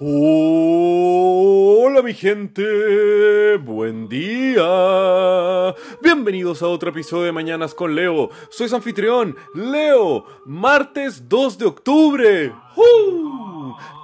Oh. Mi gente, buen día. Bienvenidos a otro episodio de Mañanas con Leo. Soy su anfitrión, Leo, martes 2 de octubre.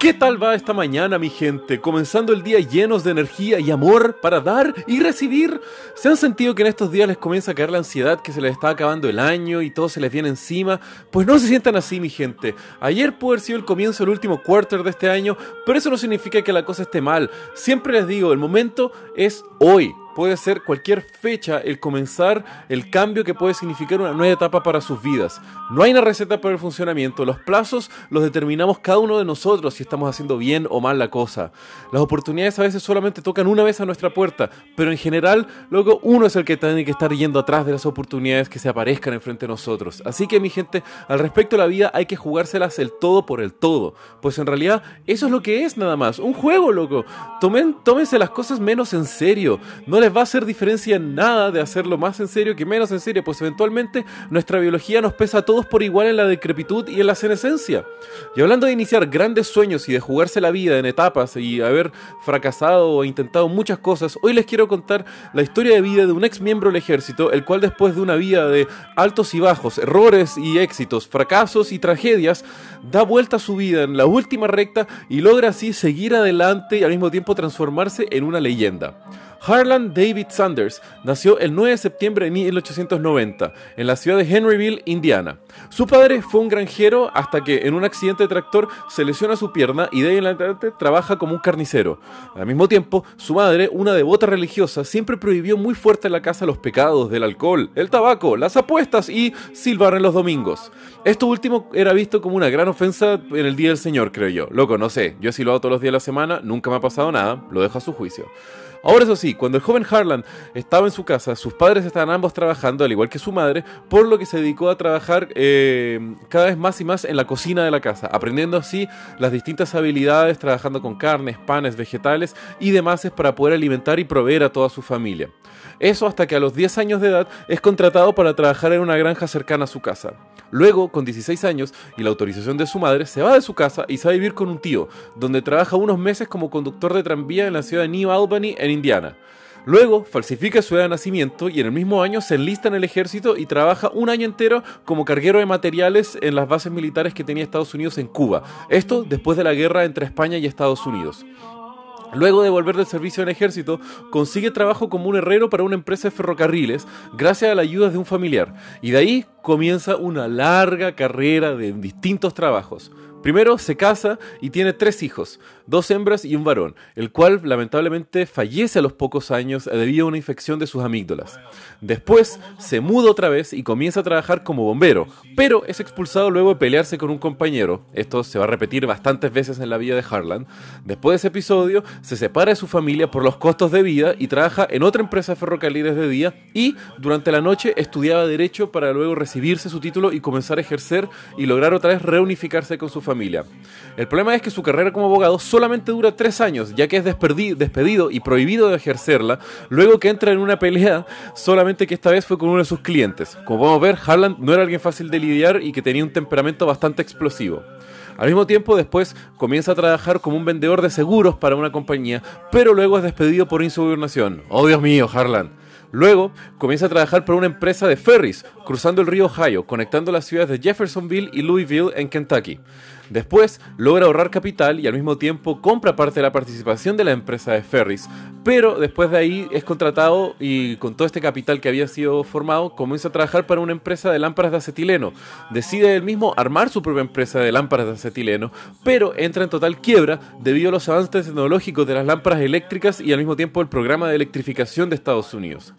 ¿Qué tal va esta mañana, mi gente? Comenzando el día llenos de energía y amor para dar y recibir. ¿Se han sentido que en estos días les comienza a caer la ansiedad, que se les está acabando el año y todo se les viene encima? Pues no se sientan así, mi gente. Ayer pudo haber sido el comienzo del último quarter de este año, pero eso no significa que la cosa esté mal. Siempre les digo, el momento es hoy puede ser cualquier fecha el comenzar el cambio que puede significar una nueva etapa para sus vidas. No hay una receta para el funcionamiento, los plazos los determinamos cada uno de nosotros si estamos haciendo bien o mal la cosa. Las oportunidades a veces solamente tocan una vez a nuestra puerta, pero en general luego uno es el que tiene que estar yendo atrás de las oportunidades que se aparezcan enfrente de nosotros. Así que mi gente, al respecto de la vida hay que jugárselas el todo por el todo, pues en realidad eso es lo que es nada más, un juego loco. Tomen, tómense las cosas menos en serio, les va a hacer diferencia en nada de hacerlo más en serio que menos en serio, pues eventualmente nuestra biología nos pesa a todos por igual en la decrepitud y en la senescencia. Y hablando de iniciar grandes sueños y de jugarse la vida en etapas y haber fracasado o intentado muchas cosas, hoy les quiero contar la historia de vida de un ex miembro del ejército, el cual después de una vida de altos y bajos, errores y éxitos, fracasos y tragedias, da vuelta a su vida en la última recta y logra así seguir adelante y al mismo tiempo transformarse en una leyenda. Harlan David Sanders nació el 9 de septiembre de 1890 en la ciudad de Henryville, Indiana. Su padre fue un granjero hasta que en un accidente de tractor se lesiona su pierna y de ahí en adelante trabaja como un carnicero. Al mismo tiempo, su madre, una devota religiosa, siempre prohibió muy fuerte en la casa los pecados del alcohol, el tabaco, las apuestas y silbar en los domingos. Esto último era visto como una gran ofensa en el Día del Señor, creo yo. Loco, no sé, yo he silbado todos los días de la semana, nunca me ha pasado nada, lo dejo a su juicio. Ahora eso sí, cuando el joven Harlan estaba en su casa, sus padres estaban ambos trabajando, al igual que su madre, por lo que se dedicó a trabajar eh, cada vez más y más en la cocina de la casa, aprendiendo así las distintas habilidades, trabajando con carnes, panes, vegetales y demás para poder alimentar y proveer a toda su familia. Eso hasta que a los 10 años de edad es contratado para trabajar en una granja cercana a su casa. Luego, con 16 años y la autorización de su madre, se va de su casa y se va a vivir con un tío, donde trabaja unos meses como conductor de tranvía en la ciudad de New Albany, en Indiana. Luego falsifica su edad de nacimiento y en el mismo año se enlista en el ejército y trabaja un año entero como carguero de materiales en las bases militares que tenía Estados Unidos en Cuba. Esto después de la guerra entre España y Estados Unidos. Luego de volver del servicio en ejército, consigue trabajo como un herrero para una empresa de ferrocarriles gracias a la ayuda de un familiar. Y de ahí comienza una larga carrera de distintos trabajos. Primero se casa y tiene tres hijos, dos hembras y un varón, el cual lamentablemente fallece a los pocos años debido a una infección de sus amígdalas. Después se muda otra vez y comienza a trabajar como bombero, pero es expulsado luego de pelearse con un compañero. Esto se va a repetir bastantes veces en la vida de Harlan. Después de ese episodio, se separa de su familia por los costos de vida y trabaja en otra empresa de ferrocarriles de día y durante la noche estudiaba derecho para luego recibirse su título y comenzar a ejercer y lograr otra vez reunificarse con su familia el problema es que su carrera como abogado solamente dura tres años, ya que es despedido y prohibido de ejercerla, luego que entra en una pelea, solamente que esta vez fue con uno de sus clientes. Como podemos ver, Harlan no era alguien fácil de lidiar y que tenía un temperamento bastante explosivo. Al mismo tiempo, después comienza a trabajar como un vendedor de seguros para una compañía, pero luego es despedido por insubordinación. Oh Dios mío, Harlan. Luego comienza a trabajar para una empresa de ferries cruzando el río Ohio, conectando las ciudades de Jeffersonville y Louisville en Kentucky. Después logra ahorrar capital y al mismo tiempo compra parte de la participación de la empresa de ferries, pero después de ahí es contratado y con todo este capital que había sido formado comienza a trabajar para una empresa de lámparas de acetileno. Decide él mismo armar su propia empresa de lámparas de acetileno, pero entra en total quiebra debido a los avances tecnológicos de las lámparas eléctricas y al mismo tiempo el programa de electrificación de Estados Unidos.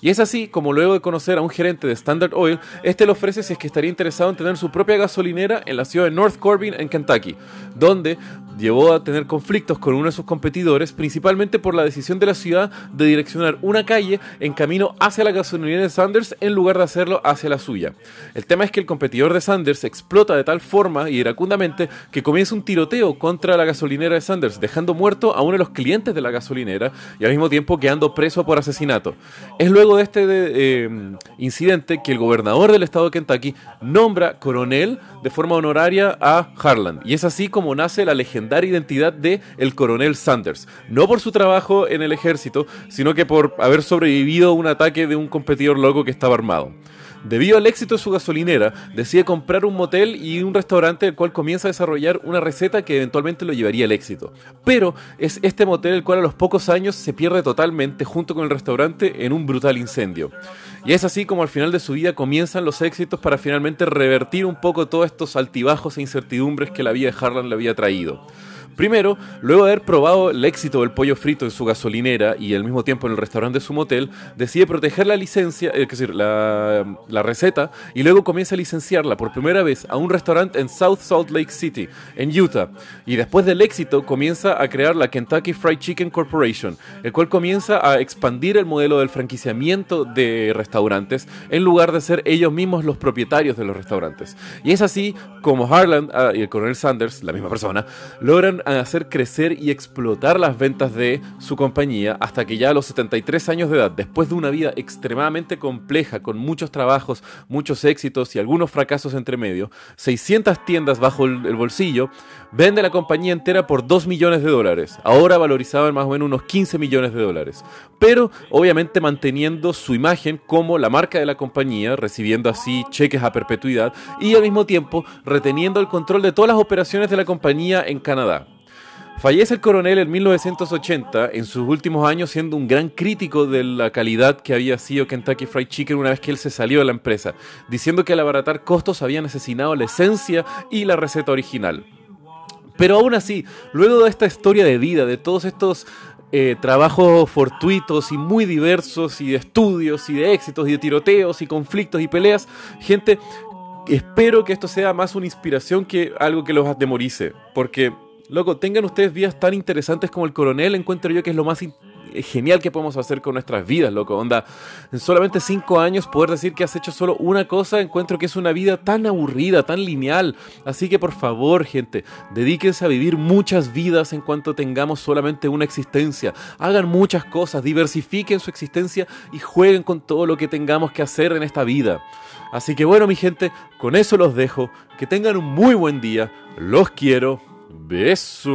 Y es así como luego de conocer a un gerente de Standard Oil, este le ofrece si es que estaría interesado en tener su propia gasolinera en la ciudad de North Corbin, en Kentucky, donde llevó a tener conflictos con uno de sus competidores, principalmente por la decisión de la ciudad de direccionar una calle en camino hacia la gasolinera de Sanders en lugar de hacerlo hacia la suya. El tema es que el competidor de Sanders explota de tal forma y iracundamente que comienza un tiroteo contra la gasolinera de Sanders, dejando muerto a uno de los clientes de la gasolinera y al mismo tiempo quedando preso por asesinato. Es luego de este eh, incidente que el gobernador del estado de Kentucky nombra coronel de forma honoraria a Harlan y es así como nace la legendaria legendaria identidad de el coronel Sanders. No por su trabajo en el ejército, sino que por haber sobrevivido a un ataque de un competidor loco que estaba armado. Debido al éxito de su gasolinera, decide comprar un motel y un restaurante el cual comienza a desarrollar una receta que eventualmente lo llevaría al éxito. Pero es este motel el cual a los pocos años se pierde totalmente junto con el restaurante en un brutal incendio. Y es así como al final de su vida comienzan los éxitos para finalmente revertir un poco todos estos altibajos e incertidumbres que la vida de Harlan le había traído. Primero, luego de haber probado el éxito del pollo frito en su gasolinera y al mismo tiempo en el restaurante de su motel, decide proteger la licencia, eh, es decir, la, la, receta, y luego comienza a licenciarla por primera vez a un restaurante en South Salt Lake City, en Utah. Y después del éxito, comienza a crear la Kentucky Fried Chicken Corporation, el cual comienza a expandir el modelo del franquiciamiento de restaurantes en lugar de ser ellos mismos los propietarios de los restaurantes. Y es así como Harlan ah, y el coronel Sanders, la misma persona, logran hacer crecer y explotar las ventas de su compañía hasta que ya a los 73 años de edad, después de una vida extremadamente compleja, con muchos trabajos, muchos éxitos y algunos fracasos entre medio, 600 tiendas bajo el bolsillo, vende la compañía entera por 2 millones de dólares, ahora valorizado en más o menos unos 15 millones de dólares, pero obviamente manteniendo su imagen como la marca de la compañía, recibiendo así cheques a perpetuidad y al mismo tiempo reteniendo el control de todas las operaciones de la compañía en Canadá. Fallece el coronel en 1980, en sus últimos años siendo un gran crítico de la calidad que había sido Kentucky Fried Chicken una vez que él se salió de la empresa, diciendo que al abaratar costos habían asesinado la esencia y la receta original. Pero aún así, luego de esta historia de vida, de todos estos eh, trabajos fortuitos y muy diversos, y de estudios, y de éxitos, y de tiroteos, y conflictos, y peleas, gente, espero que esto sea más una inspiración que algo que los atemorice, porque Loco, tengan ustedes vidas tan interesantes como el coronel, encuentro yo que es lo más genial que podemos hacer con nuestras vidas, loco. Onda, en solamente cinco años poder decir que has hecho solo una cosa, encuentro que es una vida tan aburrida, tan lineal. Así que por favor, gente, dedíquense a vivir muchas vidas en cuanto tengamos solamente una existencia. Hagan muchas cosas, diversifiquen su existencia y jueguen con todo lo que tengamos que hacer en esta vida. Así que bueno, mi gente, con eso los dejo. Que tengan un muy buen día. Los quiero. Beijos!